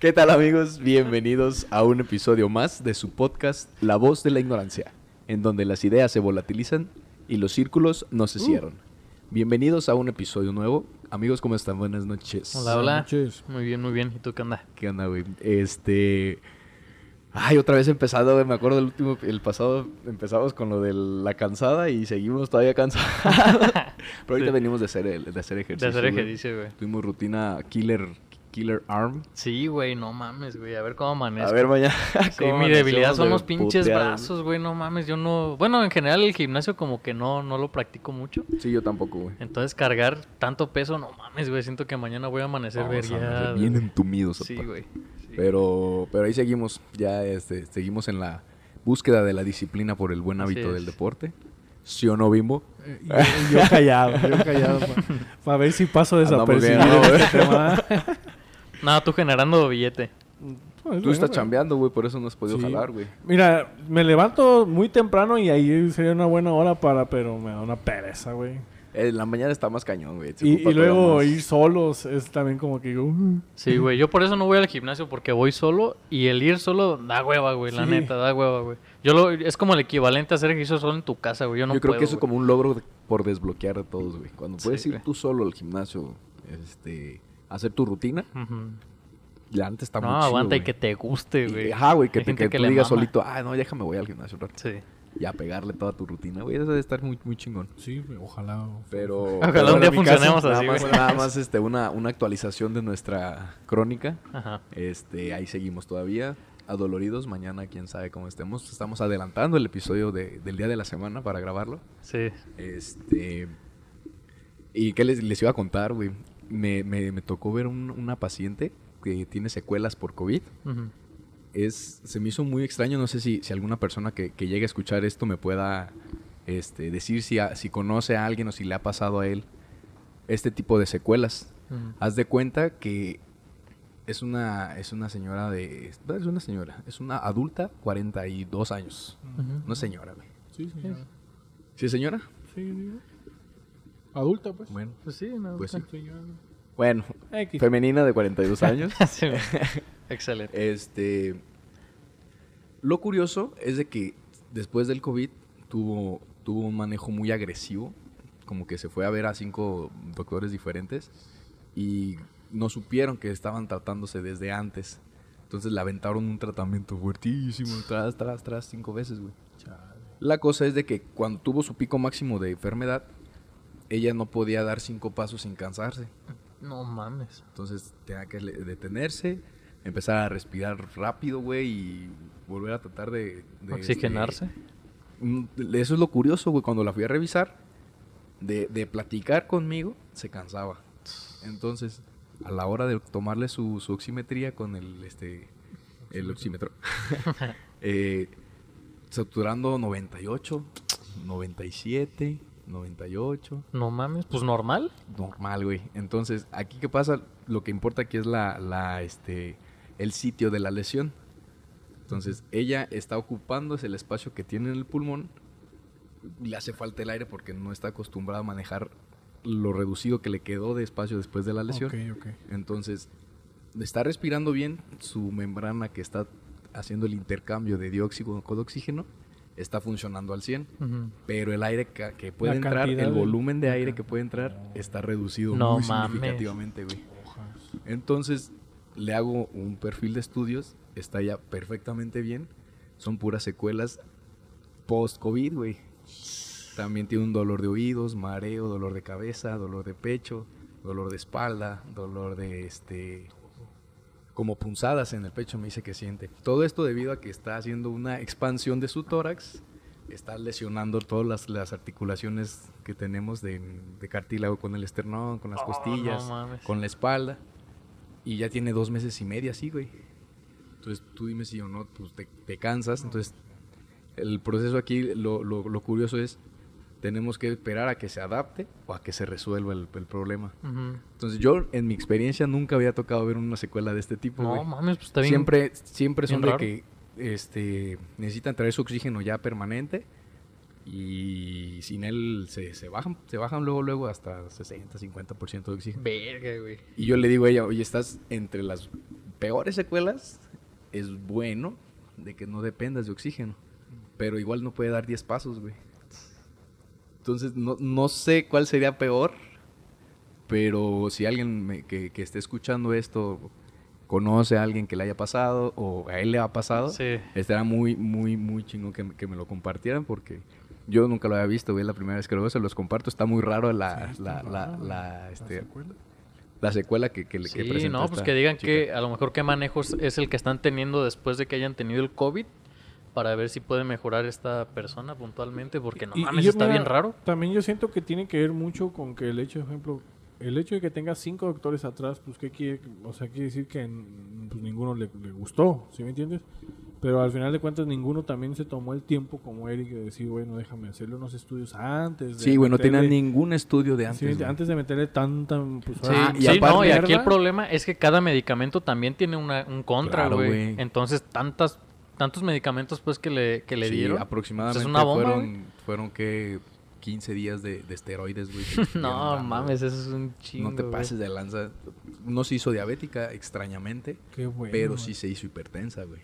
¿Qué tal amigos? Bienvenidos a un episodio más de su podcast La voz de la ignorancia, en donde las ideas se volatilizan y los círculos no se cierran. Bienvenidos a un episodio nuevo. Amigos, ¿cómo están? Buenas noches. Hola, hola. noches. Muy bien, muy bien. ¿Y tú qué onda? ¿Qué onda, güey? Este... Ay, otra vez he empezado, güey. Me acuerdo del último, el pasado empezamos con lo de la cansada y seguimos todavía cansados. Pero ahorita Sí. venimos de hacer, el- de hacer ejercicio. De hacer ejercicio, güey. Tuvimos rutina Killer, killer Arm. Sí, güey, no mames, güey. A ver cómo amanezco. A ver, mañana. Sí, mi debilidad son de los pinches brazos, güey. No mames, yo no... Bueno, en general el gimnasio como que no, no lo practico mucho. Sí, yo tampoco, güey. Entonces cargar tanto peso, no mames, güey. Siento que mañana voy a amanecer vergueado, bien entumidos. Sí, güey. Sí. Pero, pero ahí seguimos, ya este, seguimos en la búsqueda de la disciplina por el buen Así hábito del es. deporte. ¿Sí o no, Bimbo? Eh, Yo, yo callado, yo callado. Para ver si paso Andamos desapercibido ¿no, tú generando billete. Pues, Tú estás chambeando, güey, por eso no has podido Sí. jalar, güey. Mira, me levanto muy temprano y ahí sería una buena hora para, pero me da una pereza, güey. En la mañana está más cañón, güey. Y, luego ir solos es también como que "Uh". Sí, güey. Yo por eso no voy al gimnasio porque voy solo y el ir solo da hueva, güey. La neta, da hueva, güey. Yo lo... Es como el equivalente a hacer ejercicio solo en tu casa, güey. Yo no Yo creo puedo, que eso es como un logro de- por desbloquear a todos, güey. Cuando Sí, puedes ir güey. tú solo al gimnasio, este, hacer tu rutina, Ujú. la antes está No, muy chido, aguanta y que te guste, güey. Ajá, güey, que, te, que que tú digas mama. solito, ah, no, déjame voy al gimnasio un rato. Sí. Y a pegarle toda tu rutina, güey. Eso debe estar muy, muy chingón. Sí, güey, ojalá. Pero. Ojalá pero un día caso, funcionemos nada así, más-. Nada más este, una, una actualización de nuestra crónica. Ajá. Este, ahí seguimos todavía. Adoloridos. Mañana, quién sabe cómo estemos. Estamos adelantando el episodio de- del día de la semana para grabarlo. Sí. Este. ¿Y qué les, les iba a contar, güey? Me, me- me tocó ver un- una paciente que tiene secuelas por COVID. Es, se me hizo muy extraño, no sé si, si alguna persona que, que llegue a escuchar esto me pueda este, decir si, a- si conoce a alguien o si le ha pasado a él este tipo de secuelas. Haz de cuenta que es una, es una señora de... no, Es una señora, es una adulta, 42 años. Ujú. No es señora, güey. Sí, señora. ¿Sí señora? Sí. Adulta, pues. Bueno, Pues sí, me Pues. Señora. Bueno X. femenina de 42 años. Sí. Excelente. Este. Lo curioso es de que después del COVID tuvo, tuvo un manejo muy agresivo. Como que se fue a ver a cinco doctores diferentes. Y no supieron que estaban tratándose desde antes. Entonces le aventaron un tratamiento fuertísimo. Tras, tras, tras, cinco veces, güey. La cosa es de que cuando tuvo su pico máximo de enfermedad, ella no podía dar cinco pasos sin cansarse. No mames. Entonces tenía que detenerse, empezar a respirar rápido, güey, y volver a tratar de... de, Oxigenarse. este, eso es lo curioso, güey, cuando la fui a revisar, de, de platicar conmigo, se cansaba. Entonces, a la hora de tomarle su, su oximetría con el, este, el oxímetro, eh, saturando 98, 97, 98, No mames. Pues normal. normal, güey. Entonces, aquí qué pasa, lo que importa aquí es la, la, este, el sitio de la lesión. Entonces, ella está ocupando ese el espacio que tiene en el pulmón. Le hace falta el aire porque no está acostumbrada a manejar lo reducido que le quedó de espacio después de la lesión. Ok, ok. Entonces, está respirando bien, su membrana que está haciendo el intercambio de dióxido con oxígeno está funcionando al 100 Ujú. pero el aire que puede La entrar, cantidad el volumen de aire que puede entrar está reducido No muy mames. significativamente, güey. Entonces, le hago un perfil de estudios, está ya perfectamente bien, son puras secuelas post-COVID, güey. También tiene un dolor de oídos, mareo, dolor de cabeza, dolor de pecho, dolor de espalda, dolor de este como punzadas en el pecho me dice que siente. Todo esto debido a que está haciendo una expansión de su tórax, está lesionando todas las, las articulaciones que tenemos de, de cartílago con el esternón, con las Oh, costillas, no con la espalda. Y ya tiene dos meses y medio así, güey. Entonces tú dime si o no, pues te, te cansas. Entonces el proceso aquí, lo, lo- lo curioso es, tenemos que esperar a que se adapte o a que se resuelva el, el problema. Ujú. Entonces yo, en mi experiencia, nunca había tocado ver una secuela de este tipo, No güey. mames, pues está bien. Siempre, siempre son bien de raro. que este, necesitan traer su oxígeno ya permanente y sin él se, se bajan, se bajan luego, luego hasta 60, 50% de oxígeno. Verga, güey. Y yo le digo a ella, oye, estás entre las peores secuelas, es bueno de que no dependas de oxígeno. Pero igual no puede dar 10 pasos, güey. Entonces, no, no sé cuál sería peor. Pero si alguien me- que, que esté escuchando esto conoce a alguien que le haya pasado o a él le ha pasado, Sí. estaría muy, muy, muy chingón que, me- que me lo compartieran porque yo nunca lo había visto, güey. La primera vez que lo veo se los comparto. Está muy raro la, Sí, la, la, la, este, secuela? la secuela que, que, le- que Sí, presenta no, pues esta que digan chica. que a lo mejor qué manejos es el que están teniendo después de que hayan tenido el COVID para ver si puede mejorar esta persona puntualmente, porque no Y- y mames, yo, está mira, bien raro. También yo siento que tiene que ver mucho con que el hecho, por ejemplo, el hecho de que tenga cinco doctores atrás, pues qué quiere, o sea, quiere decir que pues, ninguno le, le gustó, ¿sí me entiendes? Pero al final de cuentas ninguno también se tomó el tiempo como Eric de decir, bueno, déjame hacerle unos estudios antes. de Sí, güey, no meterle- ningún estudio de sí, antes. güey. antes de meterle tanta... Pues, Sí, Ah, y sí, aparte- no, y aquí el problema es que cada medicamento también tiene una, un contra, Claro, güey. güey. Entonces, tantas, tantos medicamentos pues que le, que le Sí, dieron. aproximadamente es una bomba, fueron, fueron que 15 días de, de esteroides, güey. No dando, mames, güey. eso es un chingo. No te güey. pases de lanza. No se hizo diabética, extrañamente, Qué bueno. pero güey. sí se hizo hipertensa, güey.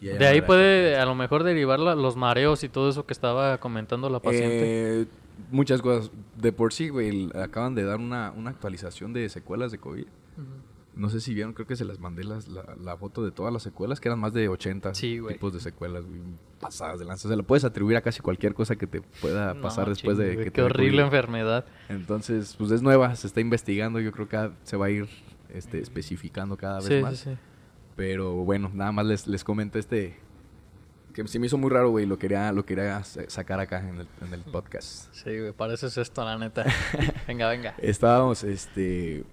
De ahí puede a lo mejor derivar la- los mareos y todo eso que estaba comentando la paciente. Eh, muchas cosas. De por sí, güey, acaban de dar una, una actualización de secuelas de COVID. No sé si vieron, creo que se las mandé las- la, la foto de todas las secuelas, que eran más de 80 Sí, güey. tipos de secuelas, güey, pasadas de lanza. O sea, lo puedes atribuir a casi cualquier cosa que te pueda No, pasar después de que Qué te horrible enfermedad. Entonces, pues es nueva, se está investigando, yo creo que se va a ir este, especificando cada vez Sí, más. sí, sí. Pero bueno, nada más les, les comento este que se me hizo muy raro, güey, lo quería, lo quería sa- sacar acá en el, en el podcast. Sí, güey, para eso es esto, la neta. venga, venga. Estábamos este,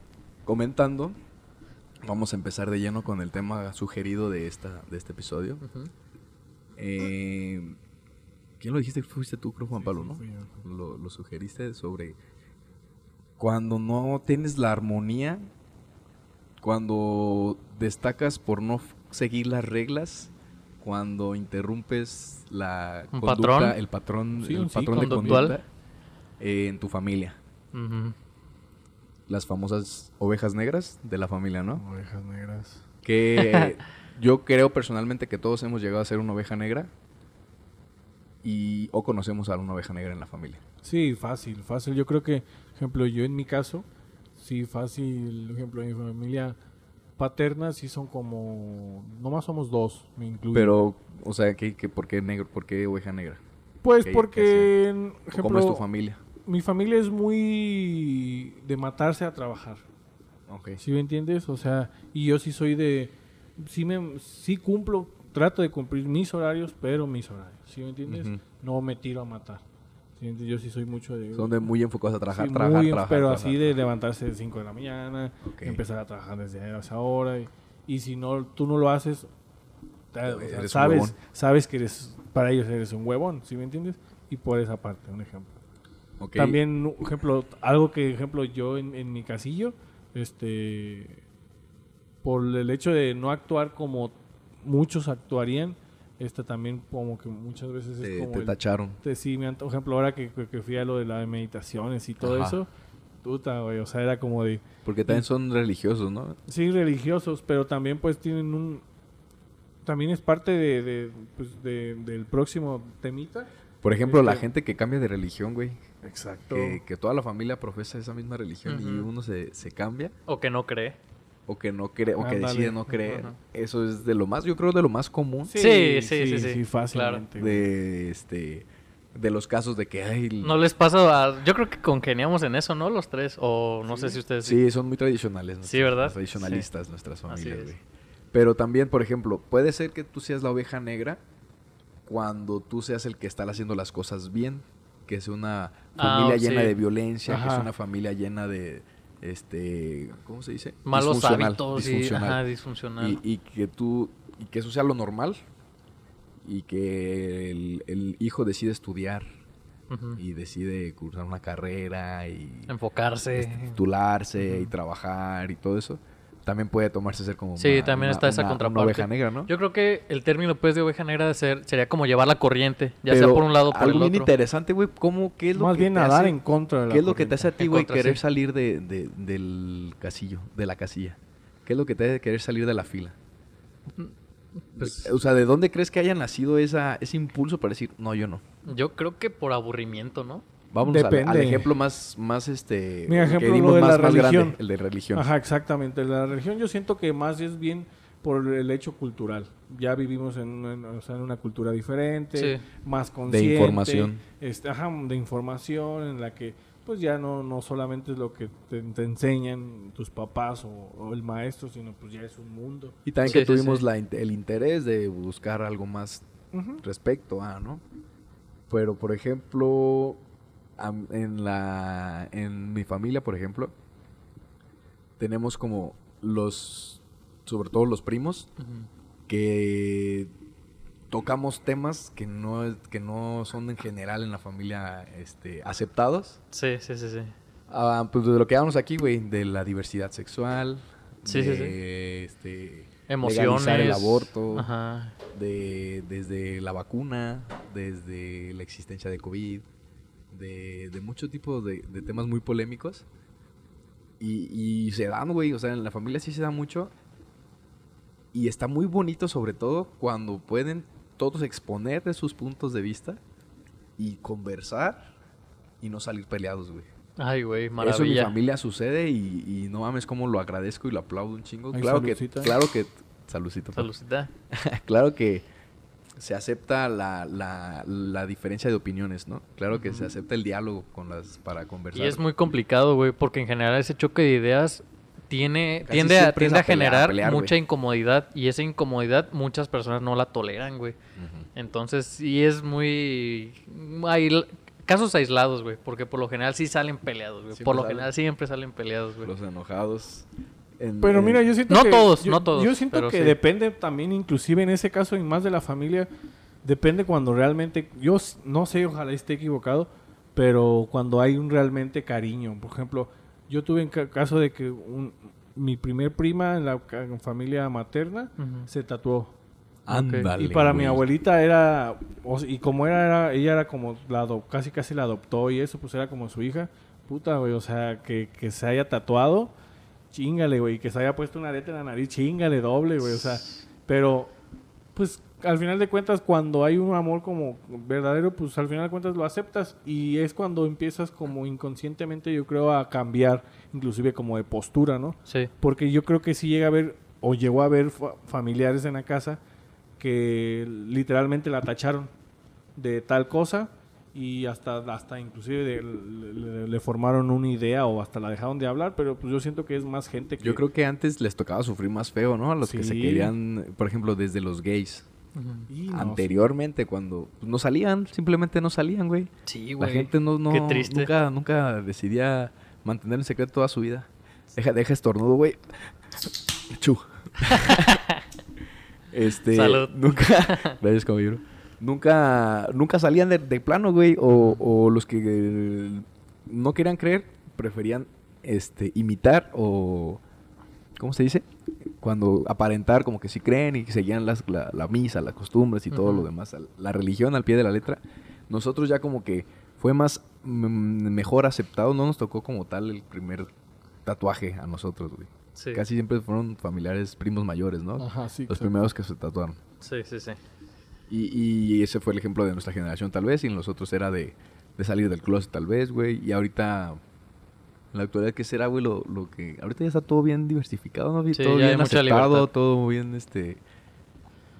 comentando, vamos a empezar de lleno con el tema sugerido de, esta, de este episodio. Eh, ¿Quién lo dijiste? Fuiste tú, creo, Juan Sí, Pablo, ¿no? Lo, lo sugeriste sobre cuando no tienes la armonía, cuando destacas por no seguir las reglas, cuando interrumpes la conducta, patrón. el patrón, el patrón de conducta eh, en tu familia. Ujú. Las famosas ovejas negras de la familia, ¿no? Ovejas negras. Que yo creo personalmente que todos hemos llegado a ser una oveja negra y o conocemos a una oveja negra en la familia. Sí, fácil, fácil. Yo creo que, ejemplo, yo en mi caso, sí, fácil, ejemplo, en mi familia paterna sí son como, nomás somos dos, me incluyo. Pero, o sea, ¿qué, qué- por qué negro? ¿Por qué oveja negra? pues ¿qué- porque, qué en- ¿O ejemplo, ¿Cómo es tu familia? Mi familia es muy de matarse a trabajar. Ok. ¿Sí me entiendes? O sea, y yo sí soy de, sí me, sí cumplo, trato de cumplir mis horarios, pero mis horarios. ¿Sí me entiendes? No me tiro a matar. Yo sí soy mucho de... Son de muy enfocados a trabajar, Sí, trabajar, muy, trabajar. pero trabajar, así de levantarse de 5 de la mañana, empezar a trabajar desde esa hora. Y, y si no, tú no lo haces, o sea, sabes, sabes que eres, para ellos eres un huevón, ¿sí me entiendes? Y por esa parte, un ejemplo. Ok. También, ejemplo, algo que, ejemplo, yo en, en mi casillo, este, por el hecho de no actuar como muchos actuarían, este también como que muchas veces Te, es como te el- tacharon. te- sí, me han- por ejemplo, ahora que, que- fui a lo de las meditaciones y todo Ajá. eso, puta, güey, o sea, era como de, Porque también son religiosos, ¿no? sí, religiosos, pero también pues tienen un, también es parte de, de, pues, de- del próximo temita. Por ejemplo, la Este- gente que cambia de religión, güey. Exacto. Que, que toda la familia profesa esa misma religión y uno se, se cambia. O que no cree. O que no cree, o que decide no creer. Eso es de lo más, yo creo, de lo más común. Sí, sí, sí, sí, fácilmente. güey. de este de los casos de que ay, No les pasa a... Yo creo que congeniamos en eso, ¿no? Los tres. O no sé si ustedes... sí son muy tradicionales Sí, ¿verdad? tradicionalistas nuestras familias güey. pero también por ejemplo puede ser que tú seas la oveja negra cuando tú seas el que está haciendo las cosas bien que es una Ah, familia sí. llena de violencia que es una familia llena de este cómo se dice Malos Disfuncional, hábitos y... disfuncional. Ajá, disfuncional. y, y que tú y que eso sea lo normal y que el, el hijo decide estudiar y decide cursar una carrera y Enfocarse. titularse y trabajar y todo eso, también puede tomarse ser como Sí, una- también una- está esa una- contraparte. una oveja negra, ¿no? Yo creo que el término pues de oveja negra de ser, sería como llevar la corriente, ya sea por un lado o por algo el bien otro. interesante, güey, ¿cómo, qué es lo Más que bien te nadar hace- en contra de la ¿Qué es lo que te hace a ti, güey, querer sí. salir de, de- del casillo, de la casilla? ¿Qué es lo que te hace querer salir de la fila? Pues, O sea, ¿de dónde crees que haya nacido esa, ese impulso para decir, no, yo no? yo creo que por aburrimiento, ¿no? Vamos al, al Depende. ejemplo más, más este... Mi que ejemplo, lo dimos de la más, más grande, religión. el de religión. Ajá, exactamente. La religión yo siento que más es bien por el hecho cultural. Ya vivimos en una, o sea, en una cultura diferente, Sí. más consciente. información. este, ajá, de información en la que pues ya no, no solamente es lo que te, te enseñan tus papás o, o el maestro, sino pues ya es un mundo. Y también Sí, que sí, tuvimos sí. la in- el interés de buscar algo más respecto a, ¿no? Pero, por ejemplo, en la en mi familia, por ejemplo, tenemos como los, sobre todo los primos, que tocamos temas que no, que no son en general en la familia este, aceptados. Sí, sí, sí, sí. Ah, pues de lo que hablamos aquí, güey, de la diversidad sexual, Sí, sí, de, sí. este, Emociones. el aborto, Ajá. de, desde la vacuna, desde la existencia de COVID, de, de muchos tipos de, de temas muy polémicos. Y, y se dan, güey, o sea, en la familia sí se da mucho. Y está muy bonito, sobre todo, cuando pueden todos exponer de sus puntos de vista y conversar y no salir peleados, güey. Ay, güey, Eso en mi maravilla. familia sucede y, y no mames cómo lo agradezco y lo aplaudo un chingo. Ay, claro que, claro que, saludcita, pa. Salucita. claro que se acepta la, la, la diferencia de opiniones, ¿no? Claro que se acepta el diálogo con las para conversar. Y es muy complicado, güey, porque en general ese choque de ideas tiene, tiende a, tiende a pelear, generar a pelear, güey. mucha incomodidad y esa incomodidad muchas personas no la toleran, güey. Entonces sí es muy... Hay casos aislados, güey, porque por lo general sí salen peleados, güey. Por lo salen. general siempre salen peleados, güey. Los enojados. En- Pero en- mira, yo siento No que... todos, yo- no todos, Yo siento que sí. depende también, inclusive en ese caso, y más de la familia, depende cuando realmente... Yo no sé, ojalá esté equivocado, pero cuando hay un realmente cariño. Por ejemplo, yo tuve en ca- caso de que un- mi primer prima en la ca- familia materna Ujú. se tatuó. Ándale, y para mi abuelita era, o sea, y como era, era- ella era como, la casi casi la adoptó y eso, pues era como su hija. Puta, güey, o sea, que, que se haya tatuado, chingale, güey, que se haya puesto una arete en la nariz, chingale doble, güey, o sea, pero, pues, al final de cuentas, cuando hay un amor como verdadero, pues al final de cuentas lo aceptas y es cuando empiezas como inconscientemente, yo creo, a cambiar, inclusive como de postura, ¿no? Sí. Porque yo creo que sí llega a haber, o llegó a haber fa- familiares en la casa que literalmente la tacharon de tal cosa y hasta, hasta inclusive de- le, le- le formaron una idea o hasta la dejaron de hablar, pero pues yo siento que es más gente que... Yo creo que antes les tocaba sufrir más feo, ¿no? A los que se querían, por ejemplo, desde los gays. Y no, Anteriormente, cuando pues, no salían, simplemente no salían, güey. Sí, La güey. gente no, no Qué triste. nunca, nunca decidía mantener en secreto toda su vida. Deja, deja estornudo, güey. Chu. este. Salud. Nunca. Gracias, caballero. Nunca, nunca salían de, de plano, güey. O, o los que eh, no querían creer, preferían este, imitar o. ¿Cómo se dice? Cuando aparentar como que sí creen y que seguían las, la, la misa, las costumbres y todo lo demás. La religión al pie de la letra. Nosotros ya como que fue más mm, mejor aceptado. No nos tocó como tal el primer tatuaje a nosotros, güey. Sí. Casi siempre fueron familiares, primos mayores, ¿no? Ajá, sí, Los primeros que se tatuaron. Sí, sí, sí. Y, y ese fue el ejemplo de nuestra generación, tal vez. Y en los otros era de, de salir del closet, tal vez, güey. Y ahorita, en la actualidad, ¿qué será, güey? Lo, lo que... Ahorita ya está todo bien diversificado, ¿no? Sí, todo ya bien aceptado, todo bien, este...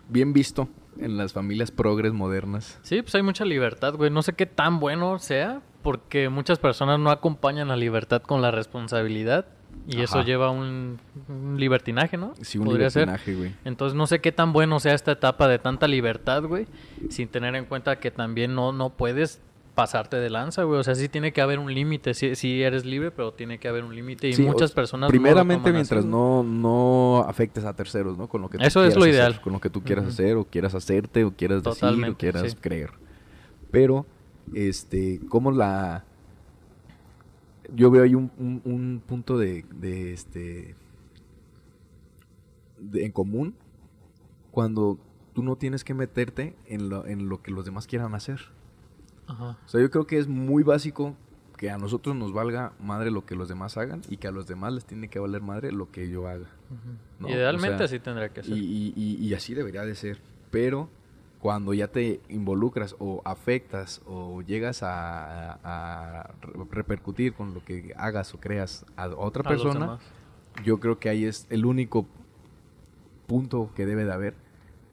Bien visto en las familias progres modernas. Sí, pues hay mucha libertad, güey. No sé qué tan bueno sea, porque muchas personas no acompañan la libertad con la responsabilidad. Y eso lleva un, un libertinaje, ¿no? Sí, un Podría libertinaje, güey. Entonces no sé qué tan bueno sea esta etapa de tanta libertad, güey, sin tener en cuenta que también no, no puedes pasarte de lanza, güey. O sea, sí tiene que haber un límite. Sí, sí eres libre, pero tiene que haber un límite. Y Sí, muchas personas... Primeramente, mientras no, no afectes a terceros, ¿no? Con lo que tú Eso es lo hacer, ideal. con lo que tú quieras hacer, o quieras hacerte, o quieras decir, o quieras sí. creer. Pero, este, como la... Yo veo ahí un, un- un punto de, de, este... de- en común cuando tú no tienes que meterte en lo, en lo que los demás quieran hacer. Ajá. O sea, yo creo que es muy básico que a nosotros nos valga madre lo que los demás hagan y que a los demás les tiene que valer madre lo que yo haga. ¿no? Idealmente O sea, así tendría que ser. y, y- y- y así debería de ser. Pero cuando ya te involucras o afectas o llegas a, a re- repercutir con lo que hagas o creas a otra A persona, yo creo que ahí es el único punto que debe de haber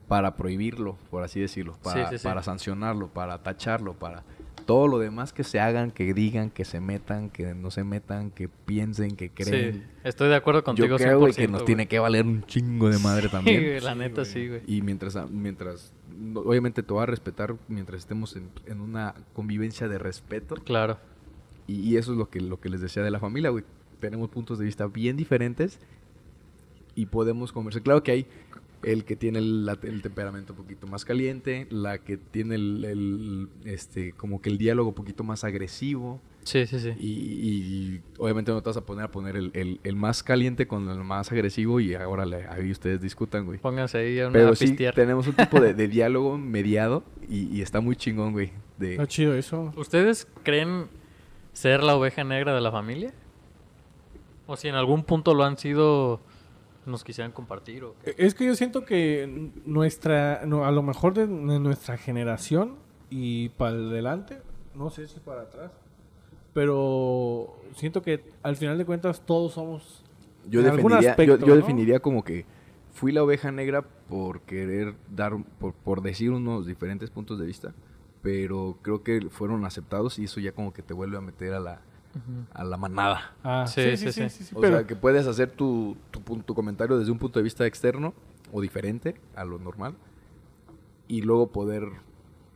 para prohibirlo, por así decirlo, para, sí, sí. para sancionarlo, para tacharlo, para todo lo demás que se hagan, que digan, que se metan, que no se metan, que piensen, que creen. Sí, estoy de acuerdo contigo Yo creo, que 100%, nos tiene que valer un chingo de madre Sí, también. güey, la Sí, neta güey. sí, güey. Y mientras, mientras, no- obviamente te voy a respetar mientras estemos en, en una convivencia de respeto. Claro. Y, y eso es lo que, lo que les decía de la familia, güey. Tenemos puntos de vista bien diferentes y podemos conversar. Claro que hay el que tiene el, la- el temperamento un poquito más caliente, la que tiene el, el, este, como que el diálogo un poquito más agresivo. Sí, sí, sí. Y, y obviamente no te vas a poner a poner el, el- el más caliente con el más agresivo y ahora le- ahí ustedes discutan, güey. Pónganse ahí a, una, Pero a sí, tenemos un tipo de, de diálogo mediado y, y está muy chingón, güey. De, Está chido eso. ¿Ustedes creen ser la oveja negra de la familia? O si en algún punto lo han sido, nos quisieran compartir o qué? Es que yo siento que nuestra, no, a lo mejor de, de nuestra generación y para adelante, no sé si para atrás, pero siento que al final de cuentas todos somos yo, en algún definiría, yo- aspecto, yo, ¿no? definiría como que fui la oveja negra por querer dar, por, por decir unos diferentes puntos de vista, pero creo que fueron aceptados y eso ya como que te vuelve a meter a la, a la manada. Ah, Sí, sí, sí. O pero sea, que puedes hacer tu, tu, tu comentario desde un punto de vista externo o diferente a lo normal y luego poder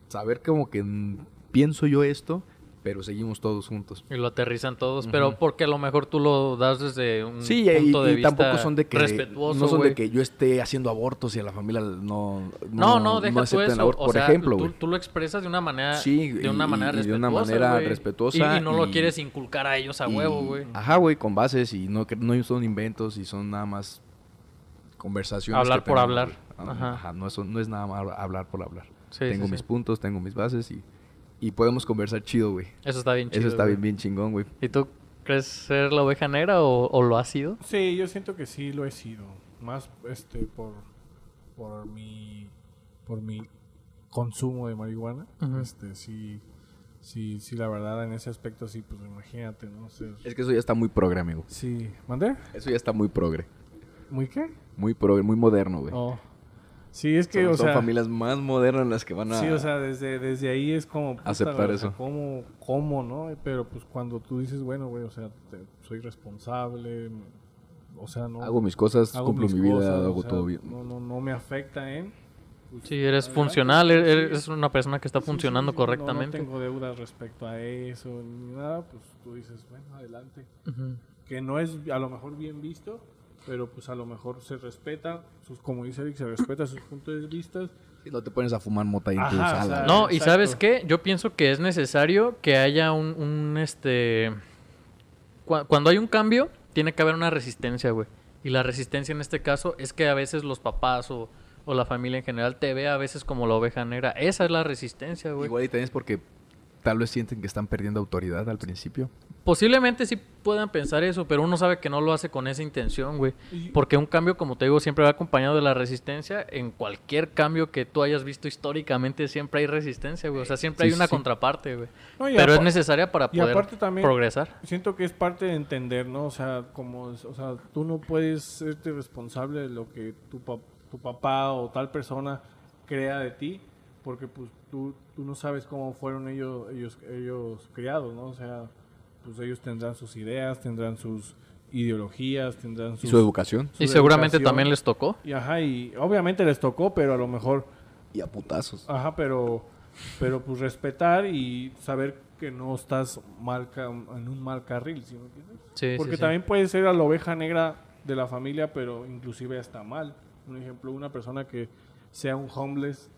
saber como que mm, pienso yo esto, pero seguimos todos juntos. Y lo aterrizan todos, pero porque a lo mejor tú lo das desde un Sí, y, punto de y vista tampoco son de que respetuoso, no son de que yo esté haciendo abortos y a la familia no No, no, deja tú acepten el eso. aborto, o por sea, ejemplo, tú, tú lo expresas de una manera, Sí, de una y- manera de respetuosa, una manera güey. respetuosa Y, no lo quieres inculcar a ellos a huevo, güey. Ajá, güey, con bases y no, no son inventos y son nada más conversaciones. Hablar por tenemos, hablar. güey. Ajá. Ajá, no, es, no es nada más hablar por hablar. Sí, tengo sí, mis puntos, tengo mis bases y, y podemos conversar chido, güey. Eso está bien chido. Eso está güey. bien, bien chingón, güey. ¿Y tú crees ser la oveja negra o, o lo has sido? Sí, yo siento que sí lo he sido. Más este por por mi por mi consumo de marihuana. Este sí sí sí la verdad en ese aspecto sí pues imagínate, ¿no? Es que eso ya está muy progre, amigo. sí, ¿mandé? Eso ya está muy progre. ¿Muy qué? Muy progre, muy moderno, güey. Oh. Sí, es que son, o son sea, familias más modernas las que van a... Sí, o sea, desde, desde ahí es como... puta, Aceptar eso. ¿cómo, ¿Cómo, no? Pero pues cuando tú dices, bueno, güey, o sea, te- soy responsable, o sea, no... hago mis cosas, hago cumplo mis mi vida, cosas, o hago sea, todo bien. No, no, no me afecta pues, Sí, eres funcional, pues, eres, sí. eres una persona que está Sí, sí, funcionando sí, no- correctamente. No, tengo deudas respecto a eso ni nada, pues tú dices, bueno, adelante. Ujú. Que no es a lo mejor bien visto, pero pues a lo mejor se respeta, sus, como dice Eric, se respeta sus puntos de vista. Si no te pones a fumar mota ahí en tu o sea. No, y. ¿sabes qué? Yo pienso que es necesario que haya un, un, este... cua- Cuando hay un cambio, tiene que haber una resistencia, güey. Y la resistencia en este caso es que a veces los papás o, o la familia en general te ve a veces como la oveja negra. Esa es la resistencia, güey. Igual y también es porque tal vez sienten que están perdiendo autoridad al principio. Posiblemente sí puedan pensar eso, pero uno sabe que no lo hace con esa intención, güey. Porque un cambio, como te digo, siempre va acompañado de la resistencia. En cualquier cambio que tú hayas visto históricamente, siempre hay resistencia, güey. O sea, siempre Sí, hay una sí. contraparte, güey. No, Pero es necesaria para y poder aparte también- progresar. Siento que es parte de entender, ¿no? O sea, como, o sea, tú no puedes serte responsable de lo que tu, pa- tu papá o tal persona crea de ti, porque pues tú, tú no sabes cómo fueron ellos, ellos, ellos criados, ¿no? O sea, pues ellos tendrán sus ideas, tendrán sus ideologías, tendrán Y sus... su educación. su Y seguramente educación. también les tocó. Y ajá, y obviamente les tocó, pero a lo mejor Y a putazos. Ajá, pero, pero pues respetar y saber que no estás mal en un mal carril, ¿sí me entiendes? Sí, sí, Porque sí. también puede ser a la oveja negra de la familia, pero inclusive está mal. Un ejemplo, una persona que sea un homeless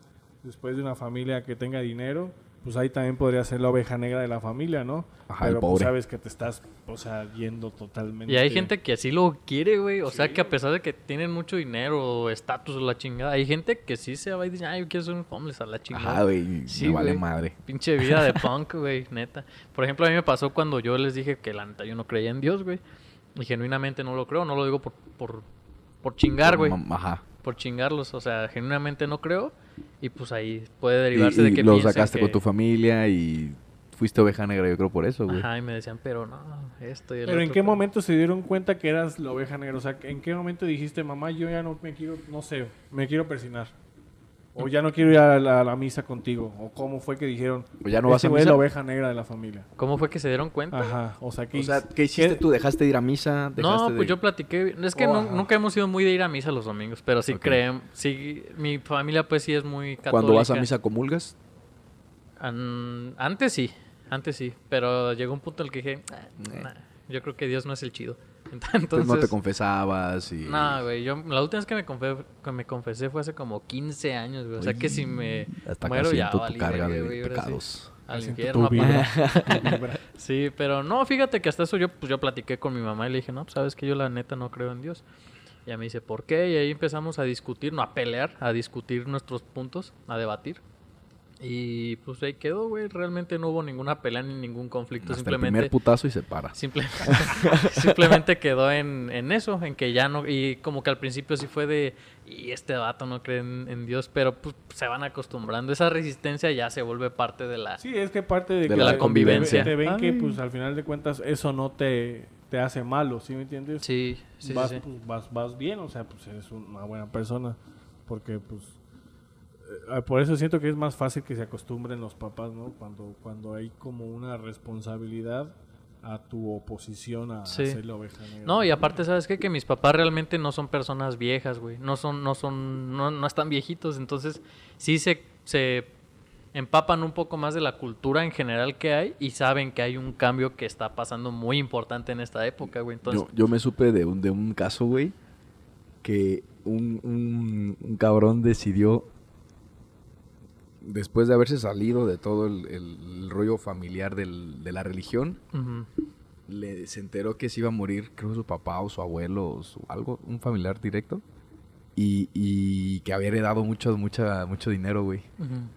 después de una familia que tenga dinero pues ahí también podría ser la oveja negra de la familia, ¿no? Ajá, Pero pues sabes que te estás, o sea, yendo totalmente. Y hay gente que así lo quiere, güey. O sea, que a pesar de que tienen mucho dinero o estatus o la chingada, hay gente que sí se va y dice, ay, yo quiero ser un homeless a la chingada. Ajá, güey. Sí, me vale güey. madre. Pinche vida de punk, güey, neta. Por ejemplo, a mí me pasó cuando yo les dije que la neta yo no creía en Dios, güey. Y genuinamente no lo creo, no lo digo por, por, por chingar, güey. Ajá. Por chingarlos, o sea, genuinamente no creo. Y pues ahí puede Y, derivarse de y que lo piensen sacaste que- con tu familia y fuiste oveja negra, yo creo, por eso, güey. Ajá, y me decían, pero no, esto y el Pero en qué pero- momento se dieron cuenta que eras la oveja negra? O sea, ¿en qué momento dijiste, mamá, yo ya no me quiero, no sé, me quiero persinar? O ya no quiero ir a la, a la misa contigo. O cómo fue que dijeron, O ya no vas "Este a güey es misa. la oveja negra de la familia. ¿Cómo fue que se dieron cuenta? Ajá, o sea, ¿qué, O sea, hic- ¿qué hiciste qué- tú? ¿Dejaste de ir a misa? No, ¿Dejaste pues de- yo platiqué. Es que Oh, nunca hemos sido muy de ir a misa los domingos, pero sí Ok. creen. Sí, mi familia, pues sí es muy católica. Cuando vas a misa comulgas, An- antes sí, antes sí. Pero llegó un punto en el que dije, "Ah, Eh. nah, yo creo que Dios no es el chido. Entonces Entonces, no te confesabas y... No, güey, yo la última vez que me, confe- que me confesé fue hace como 15 años, güey. O sea que si me Hasta muero ya tu carga verga, de güey, pecados. Al infierno. Sí, pero no, fíjate que hasta eso yo, pues yo platiqué con mi mamá y le dije, no, pues, sabes que yo la neta no creo en Dios. Y ella me dice, ¿por qué? Y ahí empezamos a discutir, no a pelear, a discutir nuestros puntos, a debatir. Y pues ahí quedó, güey. Realmente no hubo ninguna pelea ni ningún conflicto. Hasta el simplemente, primer putazo y se para. simple- simplemente quedó en, en eso, en que ya no. Y como que al principio sí fue de. Y este vato no cree en, en Dios, pero pues se van acostumbrando. Esa resistencia ya se vuelve parte de la. Sí, es que parte de, De que la te- convivencia. Te, ven que, Ay. pues, al final de cuentas, eso no te, te hace malo, ¿sí me entiendes? Sí, sí, sí, vas, sí. pues, vas, vas bien, o sea, pues eres una buena persona. Porque, pues, por eso siento que es más fácil que se acostumbren los papás, ¿no? Cuando, cuando hay como una responsabilidad a tu oposición a, Sí. ser la oveja negra. No, y aparte, ¿sabes qué? Que mis papás realmente no son personas viejas, güey. No son, no son, no, no están viejitos. Entonces, sí se, se empapan un poco más de la cultura en general que hay y saben que hay un cambio que está pasando muy importante en esta época, güey. Entonces, Yo, yo me supe de un, de un caso, güey, que un, un- un cabrón decidió, después de haberse salido de todo el, el rollo familiar del- de la religión, le, se enteró que se iba a morir, creo su papá o su abuelo o su, algo, un familiar directo, y, y que había heredado mucho, mucha, mucho dinero, güey.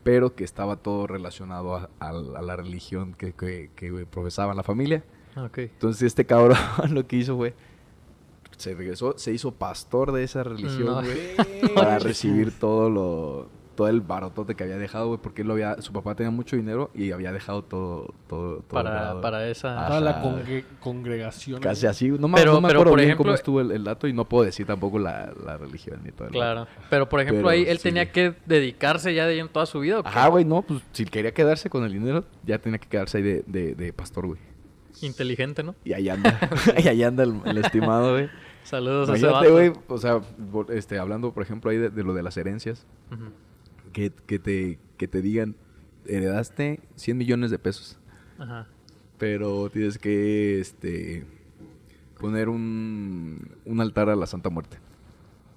Pero que estaba todo relacionado a, a- a la religión que, que, que profesaba la familia. Ok. Entonces este cabrón lo que hizo fue se regresó, se hizo pastor de esa religión, No. güey, para recibir todo lo todo el barotote que había dejado, güey, porque él lo había su papá tenía mucho dinero y había dejado todo todo, todo Para, para esa... Toda la Ajá. congre- congregación. casi así, no me, Pero- no me pero, acuerdo por bien ejemplo- cómo estuvo el, el dato y no puedo decir tampoco la, la religión ni todo el Claro. Pero, por ejemplo, Pero ahí él sí, tenía que dedicarse ya de lleno toda su vida. ¿o qué? Ajá, güey, no, pues si quería quedarse con el dinero, ya tenía que quedarse ahí de, de, de pastor, güey. Inteligente, ¿no? Y ahí anda, y ahí anda el, el estimado, güey. Saludos a ese Imagínate, vato. güey, o sea, por- este, hablando, por ejemplo, ahí de, de lo de las herencias, Ujú. Que, que, te, que te digan, heredaste 100 millones de pesos, Ajá. pero tienes que este, poner un, un altar a la Santa Muerte.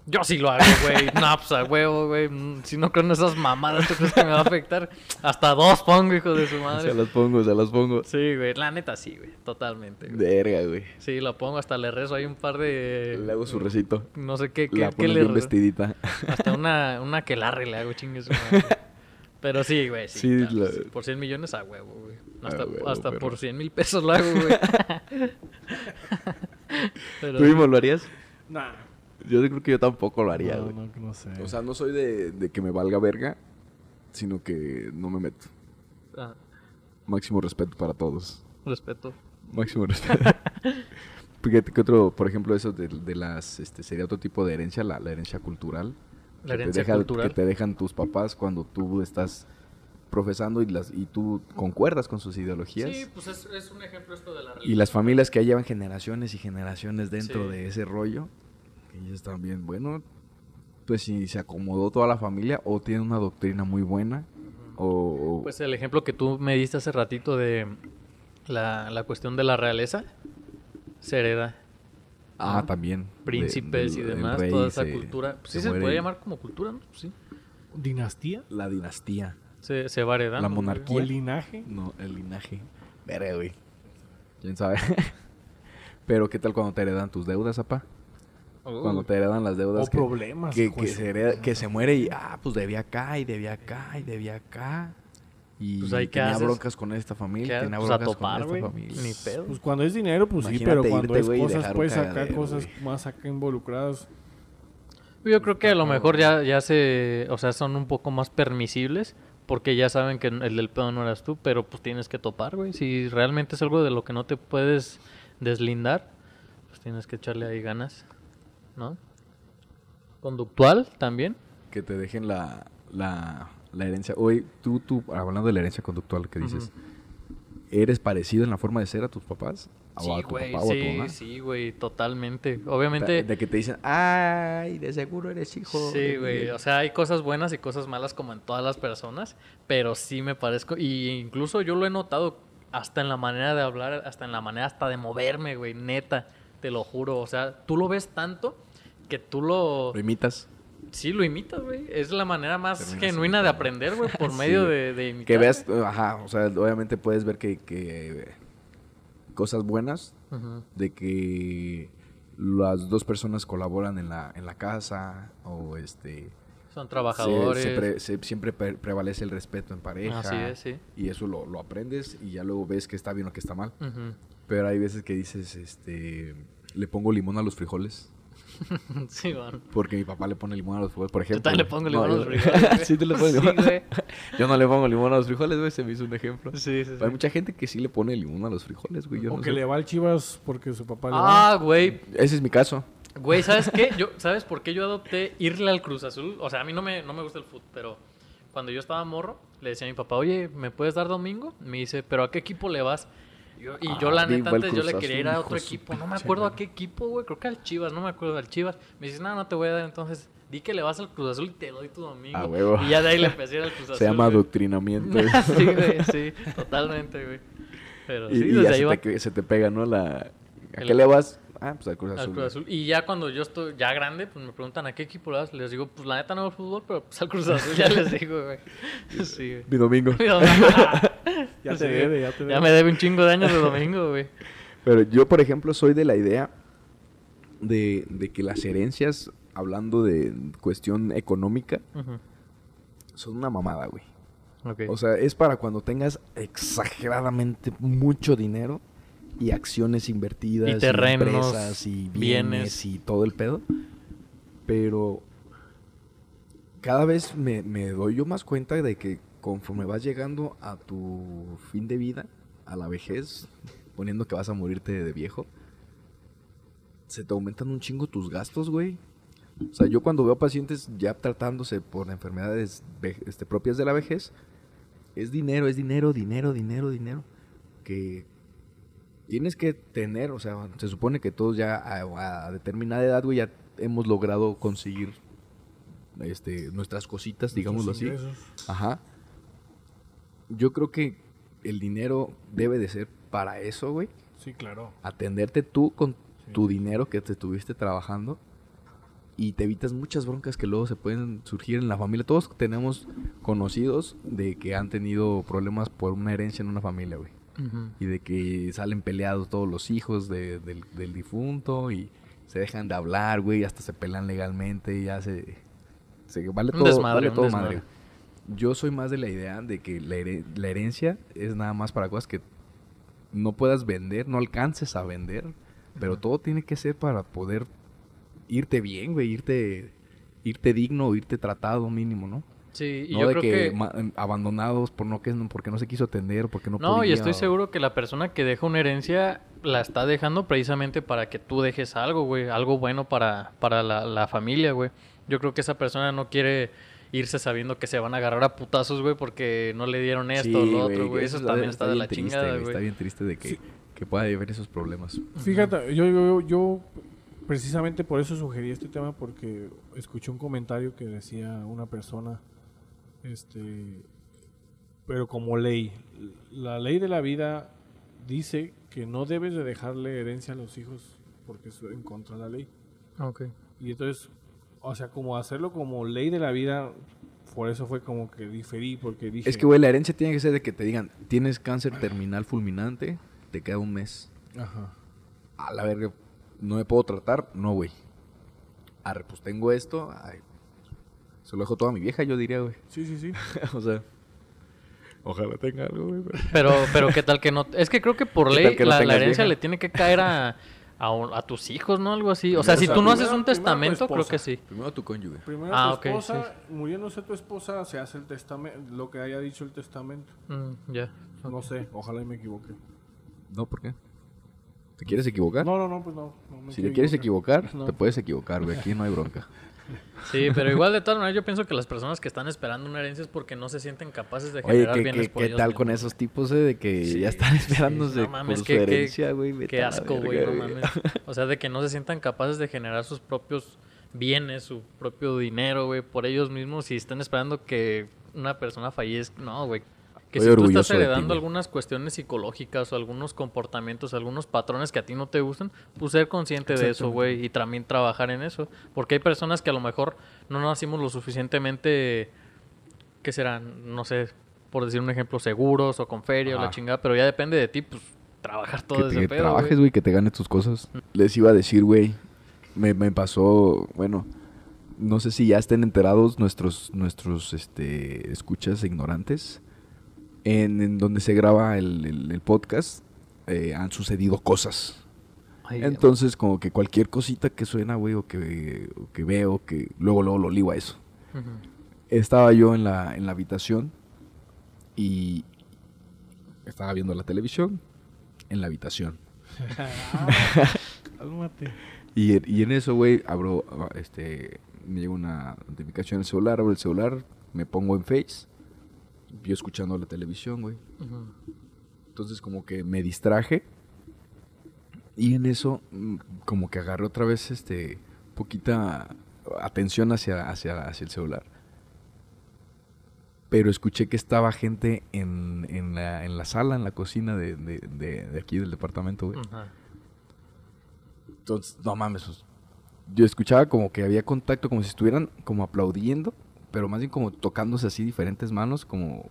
Yo sí lo hago, güey. no, pues a huevo, güey. Mm, Si no creo en esas mamadas, ¿tú crees que me va a afectar? Hasta dos pongo, hijo de su Se madre. las pongo, se las pongo. Sí, güey. La neta sí, güey. Totalmente. güey. Verga, güey. Sí, lo pongo. Hasta le rezo. Hay un par de... Le hago su recito. No sé qué, qué, La qué le bien rezo. vestidita. Hasta una, una que larre le hago, chingue su madre. Pero sí, güey, sí. Sí, claro, la- sí. Por 100 millones a huevo, güey. A Hasta, huevo, hasta perro. por 100 mil pesos lo hago, güey. Pero ¿Tú mismo lo harías? Nah. Yo creo que yo tampoco lo haría, No, güey. no, no sé. O sea, no soy de, de que me valga verga, sino que no me meto. Ah, Máximo respeto para todos. respeto. Máximo respeto. Fíjate que otro, por ejemplo, eso de, de las, este, sería otro tipo de herencia, la, la herencia cultural. La herencia deja- cultural. Que te dejan tus papás cuando tú estás profesando y, las, y tú concuerdas con sus ideologías. Sí, pues es, es un ejemplo esto de la Y las familias que ya llevan generaciones y generaciones dentro Sí. de ese rollo, ellos también, bueno, pues si se acomodó toda la familia o tiene una doctrina muy buena o... Pues el ejemplo que tú me diste hace ratito de la, la cuestión de la realeza se hereda. ah, ¿no? también. de- Príncipes y demás, rey toda esa se- cultura. Pues sí se se muere puede llamar como cultura, ¿no? Sí. ¿Dinastía? La dinastía. se, se va heredando. La monarquía. ¿O el linaje? No, el linaje. Güey. ¿Quién sabe? Pero ¿qué tal cuando te heredan tus deudas, apá? Uh, Cuando te heredan las deudas O que, problemas. que, que se su- hereda- que se muere y, ah, pues debía acá y debía acá y debía acá. Y Pues ahí, ¿qué tenía haces? broncas con esta ¿qué familia, tenía Pues broncas topar, con güey. esta familia. Ni pedo. Pues cuando es dinero, pues sí, pero cuando irte, es cosas, pues acá cagadero, cosas güey. más acá involucradas. Yo creo que a lo mejor ya, ya se, o sea, son un poco más permisibles porque ya saben que el del pedo no eras tú, pero pues tienes que topar, güey. Si realmente es algo de lo que no te puedes deslindar, pues tienes que echarle ahí ganas, ¿no? Conductual también. Que te dejen la, la, la herencia. Oye, tú, tú, hablando de la herencia conductual que dices, ¿eres parecido en la forma de ser a tus papás? ¿O Sí, a tu güey, papá o a tu sí, mamá? sí, güey, totalmente. Obviamente, de que te dicen, ay, de seguro eres hijo. sí, güey. Miguel". O sea, hay cosas buenas y cosas malas como en todas las personas, pero sí me parezco, y incluso yo lo he notado hasta en la manera de hablar, hasta en la manera hasta de moverme, güey, neta, te lo juro. O sea, tú lo ves tanto que tú lo... ¿Lo imitas? Sí, lo imitas, güey. Es la manera más Terminas genuina de aprender, güey, por Sí, medio de, de imitar. Que veas, ajá, o sea, obviamente puedes ver que, que cosas buenas de que las dos personas colaboran en la, en la casa o este Son trabajadores. se pre- se- siempre pre- prevalece el respeto en pareja Así es, sí. y eso lo, lo aprendes y ya luego ves que está bien o que está mal pero hay veces que dices este le pongo limón a los frijoles sí, van. porque mi papá le pone limón a los frijoles por ejemplo también le pongo limón a los yo- frijoles, güey. sí tú le pones Sí, limón güey. yo no le pongo limón a los frijoles güey se me hizo un ejemplo Sí, sí, sí. hay mucha gente que sí le pone limón a los frijoles güey yo o no que sé. le va al Chivas porque su papá le va. Ah, güey. ese es mi caso Güey, ¿sabes qué? Yo, ¿Sabes por qué yo adopté irle al Cruz Azul? O sea, a mí no me, no me gusta el fútbol, pero cuando yo estaba morro, le decía a mi papá, oye, ¿me puedes dar domingo? Me dice, ¿pero a qué equipo le vas? Yo- y yo, Ah, la neta, antes yo le quería ir a otro equipo. No me acuerdo a qué equipo, güey. Creo que al Chivas, no me acuerdo al Chivas. Me dices, no, no te voy a dar, entonces di que le vas al Cruz Azul y te doy tu domingo. A huevo. Y ya de ahí le empecé a ir al Cruz Azul. se llama adoctrinamiento sí, güey, sí, totalmente, güey. Pero y, sí, y desde ya ahí se va. te, se te pega no la ¿a El- qué le vas? ah pues al Cruz Al Azul Cruz Azul. Y ya cuando yo estoy ya grande, pues me preguntan a qué equipo le vas. Les digo, pues la neta no veo fútbol, pero pues al Cruz Azul ya les digo, güey. Sí, güey. mi domingo Ya te Sí, debe, ya te Ya debe. me debe un chingo de años de domingo, güey. Pero yo, por ejemplo, soy de la idea de, de que las herencias, hablando de cuestión económica, son una mamada, güey. Ok. O sea, es para cuando tengas exageradamente mucho dinero y acciones invertidas, Y terrenos, empresas y bienes, bienes. y todo el pedo. Pero cada vez me, me doy yo más cuenta de que conforme vas llegando a tu fin de vida, a la vejez, poniendo que vas a morirte de viejo, se te aumentan un chingo tus gastos, güey. O sea, yo cuando veo pacientes ya tratándose por enfermedades este, propias de la vejez, es dinero, es dinero, dinero, dinero, dinero. Que tienes que tener, o sea, se supone que todos ya a, a determinada edad, güey, ya hemos logrado conseguir este, nuestras cositas, digámoslo así. Ingresos. Ajá. Yo creo que el dinero debe de ser para eso, güey. Sí, claro. Atenderte tú con Sí. tu dinero que te estuviste trabajando y te evitas muchas broncas que luego se pueden surgir en la familia. Todos tenemos conocidos de que han tenido problemas por una herencia en una familia, güey. Y de que salen peleados todos los hijos de- del, del difunto y se dejan de hablar, güey, hasta se pelean legalmente y ya se... se vale Un todo, desmadre, vale un todo desmadre. madre. Yo soy más de la idea de que la, la herencia es nada más para cosas que no puedas vender, no alcances a vender, pero todo tiene que ser para poder irte bien, güey, irte, irte digno, irte tratado mínimo, ¿no? Sí, y no yo de creo que, em, abandonados por no que porque no se quiso atender, porque no, No, y estoy o- seguro que la persona que deja una herencia la está dejando precisamente para que tú dejes algo, güey. Algo bueno para, para la, la familia, güey. Yo creo que esa persona no quiere irse sabiendo que se van a agarrar a putazos, güey, porque no le dieron esto Sí, o lo otro, güey. Eso también está, de la triste, chingada, güey, Está bien triste de que, Sí. que pueda haber esos problemas. Fíjate, yo, yo, yo precisamente por eso sugerí este tema porque escuché un comentario que decía una persona, este, pero como ley, la ley de la vida dice que no debes de dejarle herencia a los hijos porque es en contra de la ley. Ok. Y entonces, o sea, como hacerlo como ley de la vida por eso fue como que diferí, porque dije... Es que, güey, la herencia tiene que ser de que te digan, tienes cáncer terminal fulminante, te queda un mes. Ajá. A la verga, no me puedo tratar, no, güey. Arre, pues tengo esto, ay, se lo dejo toda mi vieja, yo diría, güey. Sí, sí, sí. o sea, ojalá tenga algo, güey. pero- Pero, qué tal que no. Es que creo que por ¿Qué ley no la, herencia vieja? le tiene que caer a, a, un- a tus hijos, ¿no? Algo así. O sea, si tú no haces un testamento, creo que sí. Primero tu cónyuge. Primero Ah, tu esposa, muriéndose tu esposa, se hace el testamento, lo que haya dicho el testamento. Mm, ya. No sé, ojalá y me equivoque. No, ¿por qué? ¿Te quieres equivocar? No, no, no, pues no. no me si te quieres equivocar. equivocar, No. te puedes equivocar, güey. Aquí no hay bronca. Sí, pero igual de todas maneras yo pienso que las personas que están esperando una herencia es porque no se sienten capaces de Oye, generar ¿qué, bienes qué, por qué ellos tal con esos tipos, eh? De que Sí, ya están esperándose sí, no mames, por su herencia, güey. Qué asco, güey, no mames. O sea, de que no se sientan capaces de generar sus propios bienes, su propio dinero, güey, por ellos mismos y están esperando que una persona fallezca. No, güey. Que Estoy si tú estás ti, heredando algunas cuestiones psicológicas o algunos comportamientos, algunos patrones que a ti no te gustan, pues ser consciente de eso, güey, y también trabajar en eso. Porque hay personas que a lo mejor no nacimos lo suficientemente, ¿qué serán? No sé, por decir un ejemplo, seguros o con feria o la chingada, pero ya depende de ti, pues trabajar todo que ese te pedo, trabajes, güey. güey, que te ganes tus cosas. Les iba a decir, güey, me, me pasó, bueno, no sé si ya estén enterados nuestros, nuestros, este, escuchas ignorantes. En, en donde se graba el, el- el podcast, eh, han sucedido cosas. Ay, Entonces, como que cualquier cosita que suena, güey, o que, o que veo, que luego, luego lo ligo a eso. Ujú. Estaba yo en la, en la habitación y estaba viendo la televisión en la habitación. Cálmate. Y, y en eso, güey, abro, ah, este, me llega una notificación en el celular, abro el celular, me pongo en Face, yo escuchando la televisión, güey. Entonces como que me distraje y en eso mm, como que agarré otra vez este poquita atención hacia, hacia, hacia el celular. Pero escuché que estaba gente en, en, la, en la sala, en la cocina de, de, de- de aquí del departamento, güey. Entonces, no mames. Yo escuchaba como que había contacto, como si estuvieran como aplaudiendo, pero más bien como tocándose así diferentes manos, como,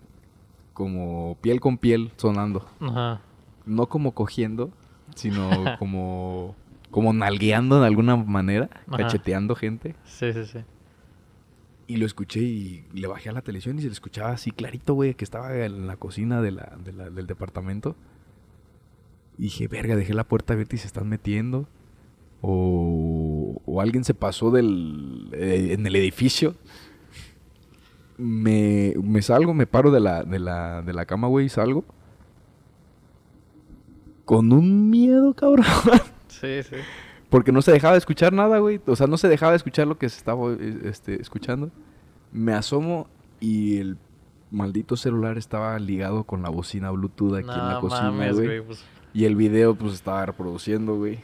como piel con piel sonando. Ajá. No como cogiendo, sino como, como nalgueando de alguna manera, Ajá. cacheteando gente. Sí, sí, sí. Y lo escuché y le bajé a la televisión y se le escuchaba así clarito, güey, que estaba en la cocina de la, de la- del departamento. Y dije, verga, dejé la puerta abierta y se están metiendo. O, o alguien se pasó del, eh, en el edificio. Me, me salgo, me paro de la, de la, de la cama, güey, y salgo. Con un miedo, cabrón. Sí, sí. Porque no se dejaba de escuchar nada, güey. O sea, no se dejaba de escuchar lo que se estaba este, escuchando. Me asomo y el maldito celular estaba ligado con la bocina Bluetooth aquí en la cocina, güey. Pues, Y el video, pues, estaba reproduciendo, güey.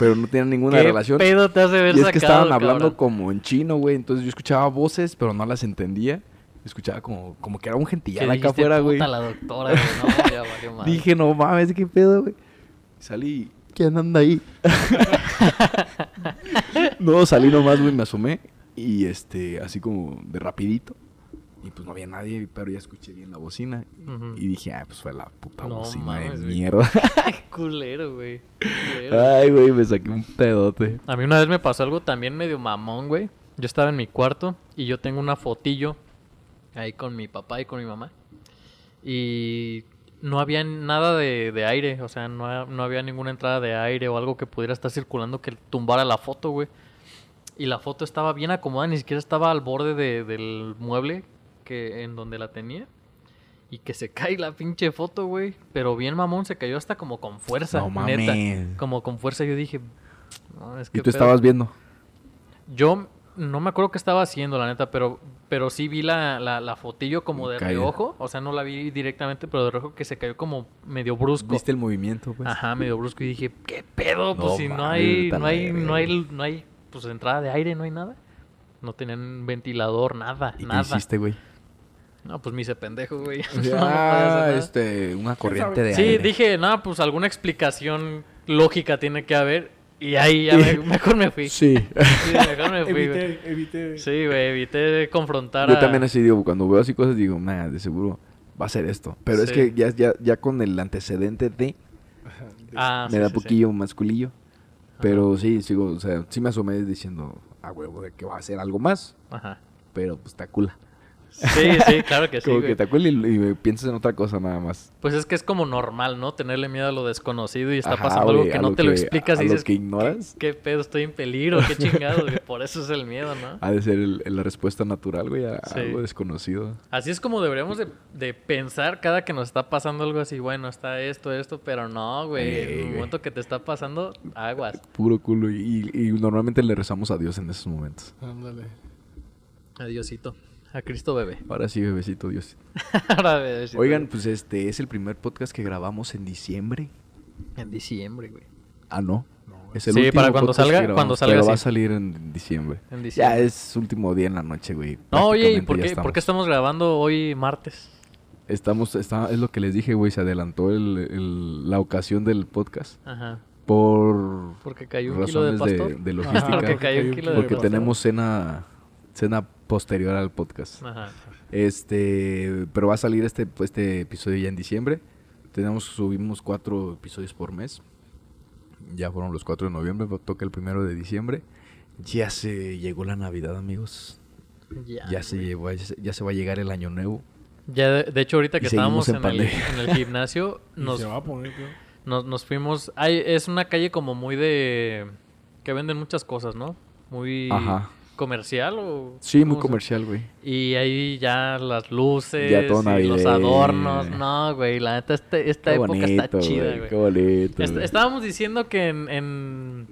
Pero no tenía ninguna ¿Qué relación. pedo te hace ver Y es que estaban hablando cabrón? como en chino, güey. Entonces yo escuchaba voces, pero no las entendía. Escuchaba como, como que era un Que gentillar acá afuera, güey. "Puta, la doctora, güey. No, ya valió madre. Dije, no mames, qué pedo, güey. Salí, ¿quién anda ahí? no, salí nomás, güey, me asomé. Y este, así como de rapidito. Y pues no había nadie, pero ya escuché bien la bocina. Y dije, ah, pues fue la puta No bocina mames, de güey. mierda. Culero, güey. Culero. Ay, güey, me saqué un pedote. A mí una vez me pasó algo también medio mamón, güey. Yo estaba en mi cuarto y yo tengo una fotillo ahí con mi papá y con mi mamá. Y no había nada de, de aire, o sea, no, no había ninguna entrada de aire o algo que pudiera estar circulando que tumbara la foto, güey. Y la foto estaba bien acomodada, ni siquiera estaba al borde de- del mueble que en donde la tenía. Y que se cae la pinche foto, güey. Pero bien mamón, se cayó hasta como con fuerza, No neta. mames. Como con fuerza, yo dije... No, es Y que tú pedo". estabas viendo. Yo no me acuerdo qué estaba haciendo, la neta, pero, pero sí vi la, la, la fotillo como de Caída. reojo. O sea, no la vi directamente, pero de reojo que se cayó como medio brusco. ¿Viste el movimiento, pues? Ajá, medio brusco. Y dije, ¿qué pedo? Pues No si no hay, no hay, no hay, no hay, pues entrada de aire, no hay nada. No tenían ventilador, nada, ¿Y qué nada. hiciste, güey? No, pues me hice pendejo, güey. No, este, una corriente de Sí, aire. dije, no, pues alguna explicación lógica tiene que haber. Y ahí ya me- mejor me fui. Sí, Sí. mejor me fui, güey. Evité, evité. Sí, güey, evité confrontar Yo a... también así digo, cuando veo así cosas digo, nada, de seguro va a ser esto. Pero es que ya, ya, ya con el antecedente de, Ah, me sí, da sí, poquillo más culillo. Pero sí, sigo, o sea, sí me asomé diciendo, a huevo, de que va a ser algo más. Ajá. Pero pues te acula. Sí, sí, claro que sí, como güey. que te acula y, y piensas en otra cosa nada más. Pues es que es como normal, ¿no? Tenerle miedo a lo desconocido y está Ajá, pasando algo que no lo te lo explicas a y lo dices, que ignoras. ¿qué, qué pedo? Estoy en peligro, qué chingados, güey. Por eso es el miedo, ¿no? Ha de ser el- la respuesta natural, güey, a Sí. algo desconocido. Así es como deberíamos de, de pensar cada que nos está pasando algo así, bueno, está esto, esto, pero no, güey. Ey, en el güey. momento que te está pasando, aguas. Puro culo. Y, y normalmente le rezamos a Dios en esos momentos. Ándale. Adiosito. A Cristo bebé. Ahora sí, bebecito, Dios. Ahora bebecito. Oigan, pues este es el primer podcast que grabamos en diciembre. En diciembre, güey. Ah, no. No, Es el Sí, último para cuando podcast que salga- grabamos, cuando salga, Pero va a salir en diciembre. En Ya es último día en la noche, güey. No, oye, ¿y por qué, estamos. por qué estamos grabando hoy martes? Estamos, está, es lo que les dije, güey. Se adelantó el- el- la ocasión del podcast Ajá. por Porque cayó un kilo de pastor. de Ajá. Porque cayó un kilo de porque tenemos cena, cena posterior al podcast. Ajá. Este, pero va a salir este, este episodio ya en diciembre. Tenemos, subimos cuatro episodios por mes. Ya fueron los 4 de noviembre, toca el primero de diciembre. Ya se llegó la Navidad, amigos. Ya, Ya se, llegó, ya se, ya se va a llegar el año nuevo. Ya, de, de hecho, ahorita que estábamos en, en el, pandemia. en el gimnasio, nos, se va a poner, nos, nos fuimos... Hay, es una calle como muy de... que venden muchas cosas, ¿no? Muy Ajá. Comercial o... Sí, muy ¿cómo se- comercial, güey. Y ahí ya las luces, Ya todo y los adornos. No, güey, la neta, este- esta Qué época está chida, güey. Qué bonito. Est- güey. estábamos diciendo que en, en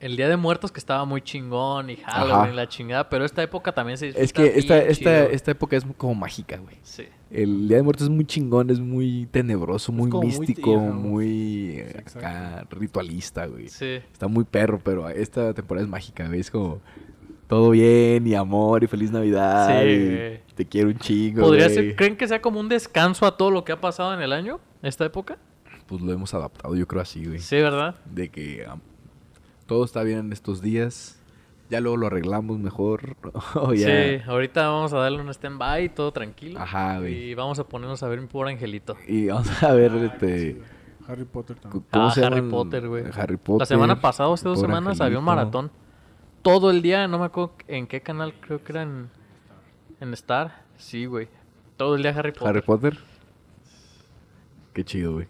el Día de Muertos que estaba muy chingón y Halloween Ajá. y la chingada, pero esta época también se Es que esta, bien esta, chido. esta época es como mágica, güey. Sí. El Día de Muertos es muy chingón, es muy tenebroso, muy muy místico, tierno. muy eh, Sí, acá ritualista, güey. Sí. Está muy perro, pero esta temporada es mágica, güey. Es como todo bien y amor y feliz Navidad. Sí, y te quiero un chingo. ¿Podría güey. ser, ¿Creen que sea como un descanso a todo lo que ha pasado en el año? ¿Esta época? Pues lo hemos adaptado, yo creo así, güey. Sí, ¿verdad? De que todo está bien en estos días. Ya luego lo arreglamos mejor. Sí, ahorita vamos a darle un stand-by, todo tranquilo. Ajá, güey. Y vamos a ponernos a ver mi pobre angelito. Y vamos a ver este. Harry Potter también. ¿Cómo Ah, se Harry llaman? Potter, güey. Harry Potter. La semana pasada, hace dos semanas, había un maratón. Todo el día, no me acuerdo en qué canal, creo que era en, en Star. Sí, güey. Todo el día Harry Potter. Harry Potter. Qué chido, güey.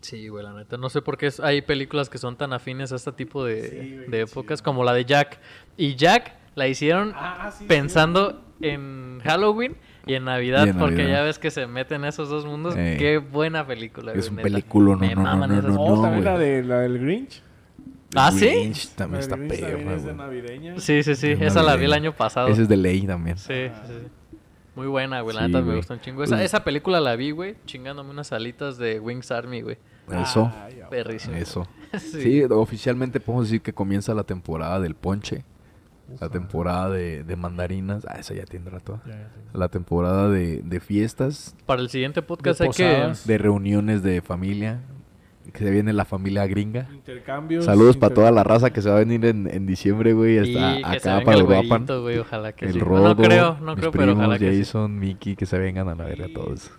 Sí, güey, la neta. No sé por qué es- hay películas que son tan afines a este tipo de, Sí, güey, de épocas, chido. como la de Jack. Y Jack la hicieron Ah, sí, pensando en Halloween y en Navidad, Y en porque Navidad. ya ves que se meten esos dos mundos. Ey. Qué buena película, Es güey, un neta. peliculo, no, Me no, no, maman no, esas no, Oh, también güey. la, de, la del Grinch. ¿Ah, sí? Grinch también está Grinch también perra, es de navideña. Sí, sí, sí. Esa la vi el año pasado. Ese es de ley también. Sí, sí, sí. Muy buena, güey. La Sí, neta me gustó un chingo. Esa, Pues- esa película la vi, güey, chingándome unas alitas de Wings Army, güey. Eso. Ya. Perrísimo. Eso. Sí. Sí, oficialmente podemos decir que comienza la temporada del ponche. La temporada de, de mandarinas. Ah, esa ya tiene rato. Ya, ya tengo. La temporada de, de fiestas, Para el siguiente podcast De hay que... de reuniones de familia. Que se viene la familia gringa. Intercambios. Saludos para toda la raza que se va a venir en, en diciembre, güey. Y que acá para el güerito, güey, ojalá que El sí. Rodo, no creo, no mis creo, pero ojalá primos, que sí. Jason, Mickey, que se vengan a la verga todos.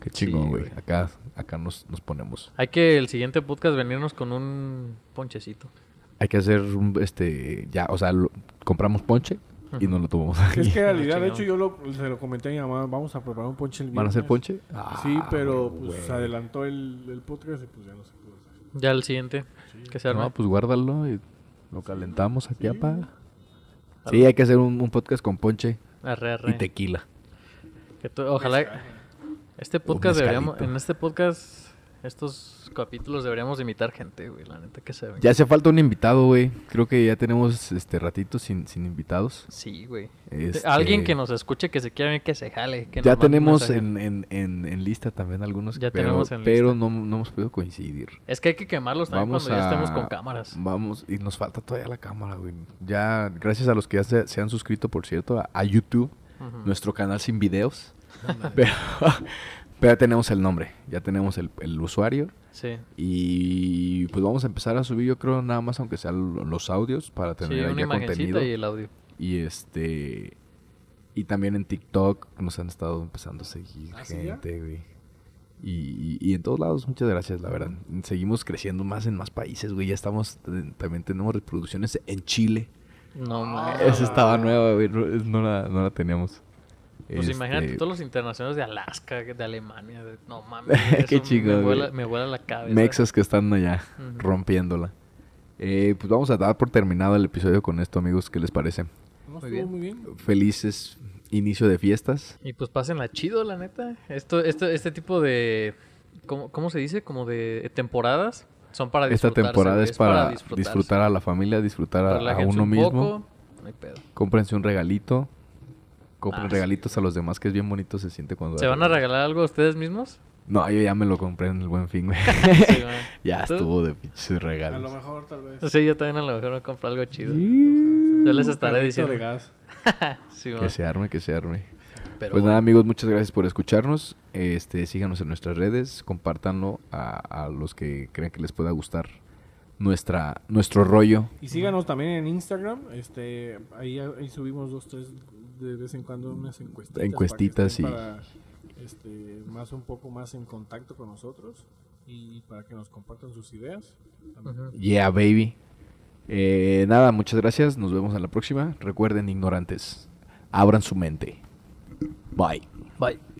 Qué chingón, Sí, güey. güey. Acá, acá nos, nos ponemos. Hay que el siguiente podcast venirnos con un ponchecito. Hay que hacer un, este, ya, o sea, lo- compramos ponche y nos lo tomamos aquí. Es que en Ah, realidad, de chingón. hecho, yo lo, se lo comenté a mi mamá. Vamos a preparar un ponche el ¿Van a hacer viernes. ponche? Sí, Ah, pero pues se adelantó el, el podcast y pues ya no se pudo hacer. Ya el siguiente, que se arme. No, pues guárdalo y lo calentamos aquí, apa. Sí, hay que hacer un, un podcast con ponche Arre, arre. y tequila. Que tú- ojalá... Este podcast deberíamos... En este podcast, estos capítulos deberíamos invitar gente, güey. La neta que se venga. Ya hace falta un invitado, güey. Creo que ya tenemos este ratito sin, sin invitados. Sí, güey. Este, Alguien que nos escuche, que se quiera que se jale. Que Ya tenemos en, en, en, en lista también algunos, Ya pero, tenemos en pero lista. no, no hemos podido coincidir. Es que hay que quemarlos también Vamos cuando ya a- estemos con cámaras. Vamos, y nos falta todavía la cámara, güey. Ya, gracias a los que ya se, se han suscrito, por cierto, a, a YouTube, nuestro canal sin videos. pero, Pero ya tenemos el nombre, ya tenemos el, el usuario. Sí. Y pues vamos a empezar a subir, yo creo, nada más, aunque sean lo- los audios, para Sí, tener una ya contenido. y el audio. Y este. Y también en TikTok nos han estado empezando a seguir ¿Ah, sí, gente, güey. Y, y- y en todos lados, muchas gracias, la verdad. Seguimos creciendo más en más países, güey. Ya estamos, también tenemos reproducciones en Chile. No Ah, mames. Esa estaba nueva, güey. No, no la, no la teníamos. Pues imagínate Este, todos los internacionales de Alaska, de Alemania. de- No mames. Qué chingón, Me vuela, güey. me vuela la cabeza. Mexas que están allá rompiéndola. Eh, pues vamos a dar por terminado el episodio con esto, amigos. ¿Qué les parece? No, Muy bien. muy bien. Felices inicio de fiestas. Y pues pásenla chido, la neta. Esto, esto, este tipo de. ¿cómo, ¿Cómo se dice? Como de temporadas. Son para Esta disfrutarse, temporada es para, disfrutar a la familia, disfrutar a- uno un mismo. poco, No hay pedo. Cómprense un regalito. Compren Ah, sí. regalitos a los demás, que es bien bonito se siente cuando... ¿Se van a regalar algo a ustedes mismos? No, yo ya me lo compré en el buen fin, güey. Sí, güey. ya ¿Tú? estuvo de pinches A lo regalos. mejor, tal vez. Sí, yo también a lo mejor me compro algo chido. Sí. Yo les estaré diciendo. de gas. Sí, Que se arme, que se arme. Pero pues bueno. nada, amigos, muchas gracias por escucharnos. Este, síganos en nuestras redes, compártanlo a, a los que crean que les pueda gustar nuestra, nuestro rollo. Y síganos también en Instagram. Este, ahí, ahí subimos dos, tres de vez en cuando unas encuestitas. Encuestitas, sí. Para, este, más un poco más en contacto con nosotros y para que nos compartan sus ideas. También. Yeah, baby. Eh, nada, muchas gracias. Nos vemos en la próxima. Recuerden, ignorantes, abran su mente. Bye. Bye.